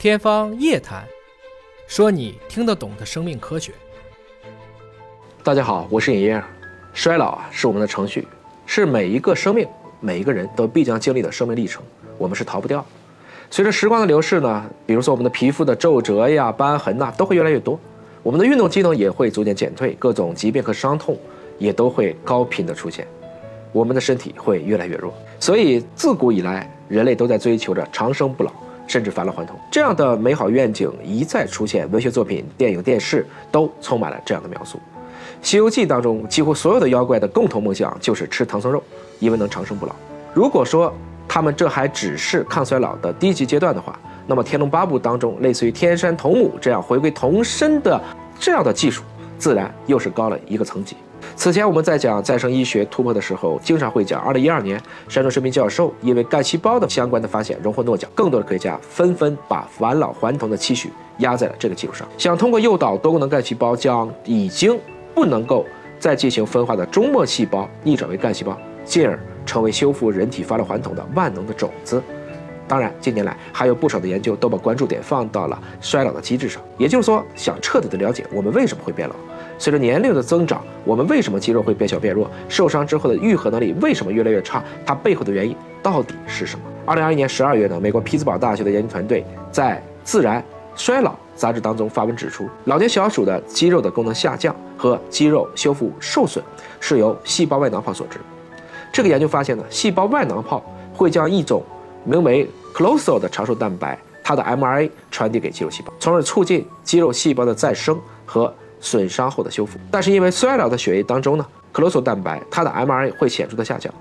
天方夜谭，说你听得懂的生命科学。大家好，我是尹烨。衰老啊，是我们的程序，是每一个生命、每一个人都必将经历的生命历程，我们是逃不掉。随着时光的流逝呢，比如说我们的皮肤的皱褶呀、斑痕呐，都会越来越多，我们的运动机能也会逐渐减退，各种疾病和伤痛也都会高频的出现，我们的身体会越来越弱。所以自古以来，人类都在追求着长生不老。甚至返老还童这样的美好愿景一再出现，文学作品、电影、电视都充满了这样的描述。《西游记》当中，几乎所有的妖怪的共同梦想就是吃唐僧肉，因为能长生不老。如果说他们这还只是抗衰老的低级阶段的话，那么《天龙八部》当中类似于天山童母这样回归童身的这样的技术，自然又是高了一个层级。此前我们在讲再生医学突破的时候，经常会讲，二零一二年，山东生命教授因为干细胞的相关的发现荣获诺奖，更多的科学家纷纷把返老还童的期许压在了这个基础上，想通过诱导多功能干细胞将已经不能够再进行分化的终末细胞逆转为干细胞，进而成为修复人体返老还童的万能的种子。当然，近年来还有不少的研究都把关注点放到了衰老的机制上，也就是说，想彻底的了解我们为什么会变老。随着年龄的增长，我们为什么肌肉会变小变弱？受伤之后的愈合能力为什么越来越差？它背后的原因到底是什么？二零二一年十二月呢，美国匹兹堡大学的研究团队在《自然衰老》杂志当中发文指出，老年小鼠的肌肉的功能下降和肌肉修复受损是由细胞外囊泡所致。这个研究发现呢，细胞外囊泡会将一种名为 c l o s o 的长寿蛋白，它的 mRNA 传递给肌肉细胞，从而促进肌肉细胞的再生和。损伤后的修复，但是因为衰老的血液当中呢，c l o s o 蛋白它的 mRNA 会显著的下降，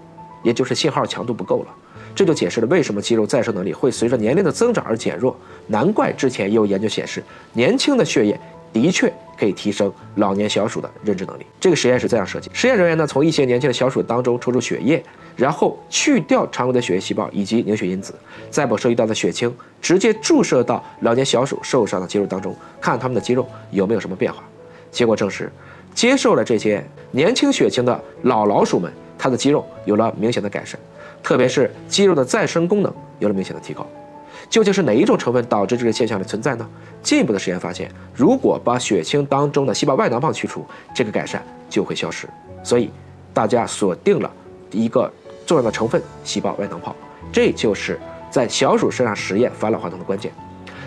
也就是信号强度不够了，这就解释了为什么肌肉再生能力会随着年龄的增长而减弱。难怪之前也有研究显示，年轻的血液的确可以提升老年小鼠的认知能力。这个实验是这样设计：实验人员呢从一些年轻的小鼠当中抽出血液，然后去掉常规的血液细胞以及凝血因子，再把收集到的血清直接注射到老年小鼠受伤的肌肉当中，看它们的肌肉有没有什么变化。结果证实，接受了这些年轻血清的老老鼠们，它的肌肉有了明显的改善，特别是肌肉的再生功能有了明显的提高。究竟是哪一种成分导致这个现象的存在呢？进一步的实验发现，如果把血清当中的细胞外囊泡去除，这个改善就会消失。所以，大家锁定了一个重要的成分——细胞外囊泡，这就是在小鼠身上实验返老还童的关键。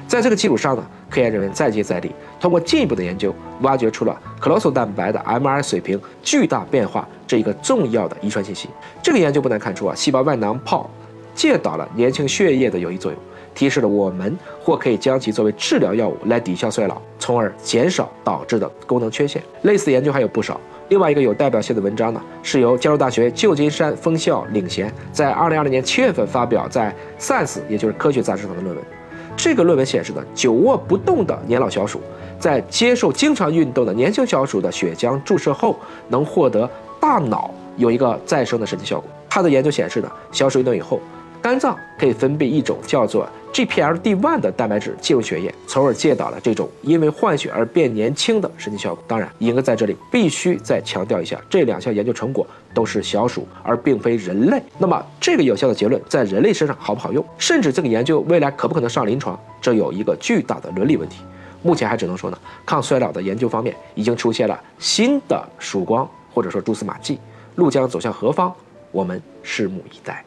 在这个基础上呢，科研人员再接再厉，通过进一步的研究，挖掘出了克罗索蛋白的 m r 水平巨大变化这一个重要的遗传信息。这个研究不难看出啊，细胞外囊泡介导了年轻血液的有益作用，提示了我们或可以将其作为治疗药物来抵消衰老，从而减少导致的功能缺陷。类似研究还有不少。另外一个有代表性的文章呢，是由加州大学旧金山分校领衔，在2020年7月份发表在《Science》也就是科学杂志上的论文。这个论文显示的，久卧不动的年老小鼠，在接受经常运动的年轻小鼠的血浆注射后，能获得大脑有一个再生的神奇效果。他的研究显示呢，小鼠运动以后。肝脏可以分泌一种叫做 GPLD1 的蛋白质进入血液，从而介导了这种因为换血而变年轻的神奇效果。当然，应该在这里必须再强调一下，这两项研究成果都是小鼠，而并非人类。那么，这个有效的结论在人类身上好不好用？甚至这个研究未来可不可能上临床？这有一个巨大的伦理问题。目前还只能说呢，抗衰老的研究方面已经出现了新的曙光，或者说蛛丝马迹。路将走向何方？我们拭目以待。